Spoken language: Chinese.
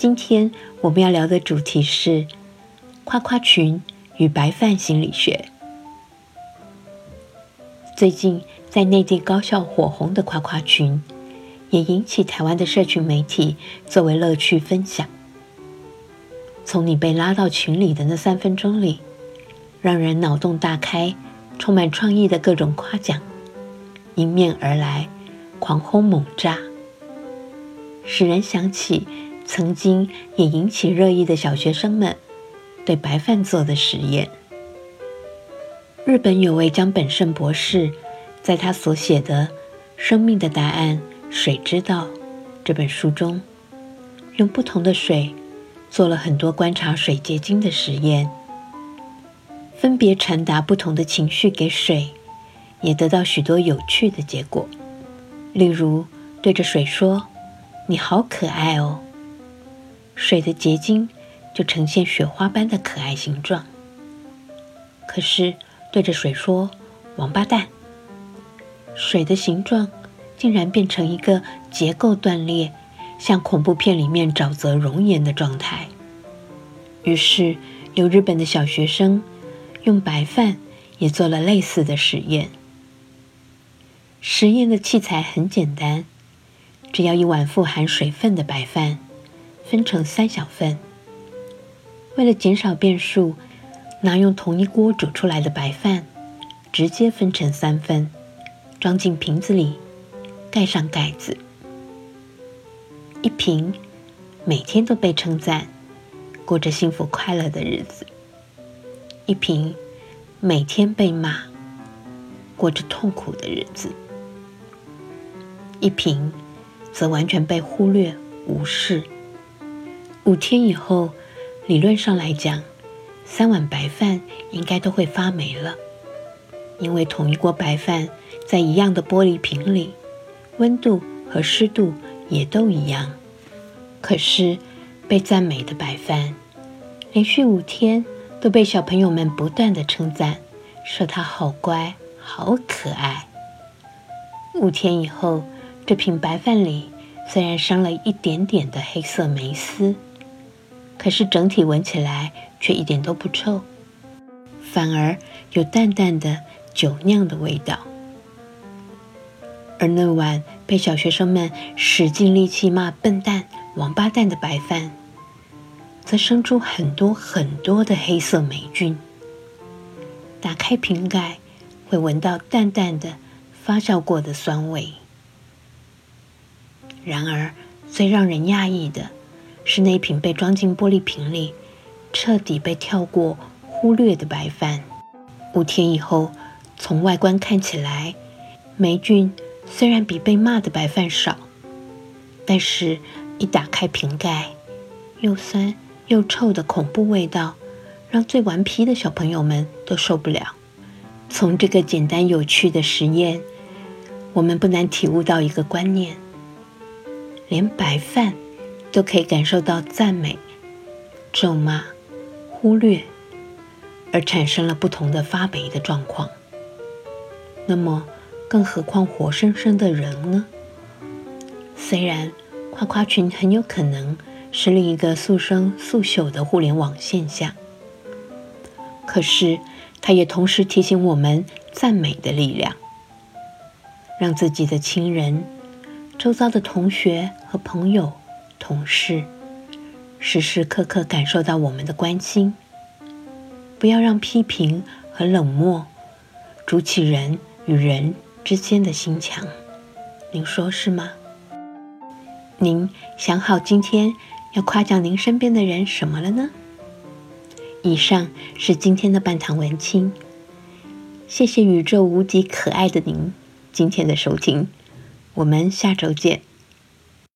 今天我们要聊的主题是夸夸群与白饭心理学。最近在内地高校火红的夸夸群，也引起台湾的社群媒体作为乐趣分享。从你被拉到群里的那三分钟里，让人脑洞大开、充满创意的各种夸奖迎面而来，狂轰猛炸，使人想起。曾经也引起热议的小学生们对白饭做的实验。日本有位江本胜博士，在他所写的《生命的答案：水之道》这本书中，用不同的水做了很多观察水结晶的实验，分别传达不同的情绪给水，也得到许多有趣的结果。例如，对着水说：“你好可爱哦。”水的结晶就呈现雪花般的可爱形状。可是对着水说“王八蛋”，水的形状竟然变成一个结构断裂、像恐怖片里面沼泽熔岩的状态。于是有日本的小学生用白饭也做了类似的实验。实验的器材很简单，只要一碗富含水分的白饭。分成三小份。为了减少变数，拿用同一锅煮出来的白饭，直接分成三份，装进瓶子里，盖上盖子。一瓶每天都被称赞，过着幸福快乐的日子；一瓶每天被骂，过着痛苦的日子；一瓶则完全被忽略、无视。五天以后，理论上来讲，三碗白饭应该都会发霉了，因为同一锅白饭在一样的玻璃瓶里，温度和湿度也都一样。可是被赞美的白饭，连续五天都被小朋友们不断的称赞，说它好乖、好可爱。五天以后，这瓶白饭里虽然生了一点点的黑色霉丝。可是整体闻起来却一点都不臭，反而有淡淡的酒酿的味道。而那碗被小学生们使尽力气骂笨蛋、王八蛋的白饭，则生出很多很多的黑色霉菌。打开瓶盖，会闻到淡淡的发酵过的酸味。然而，最让人讶异的。是那瓶被装进玻璃瓶里、彻底被跳过、忽略的白饭。五天以后，从外观看起来，霉菌虽然比被骂的白饭少，但是一打开瓶盖，又酸又臭的恐怖味道，让最顽皮的小朋友们都受不了。从这个简单有趣的实验，我们不难体悟到一个观念：连白饭。都可以感受到赞美、咒骂、忽略，而产生了不同的发霉的状况。那么，更何况活生生的人呢？虽然夸夸群很有可能是另一个速生速朽的互联网现象，可是它也同时提醒我们赞美的力量，让自己的亲人、周遭的同学和朋友。同事时时刻刻感受到我们的关心，不要让批评和冷漠筑起人与人之间的心墙。您说是吗？您想好今天要夸奖您身边的人什么了呢？以上是今天的半堂文青，谢谢宇宙无敌可爱的您今天的收听，我们下周见。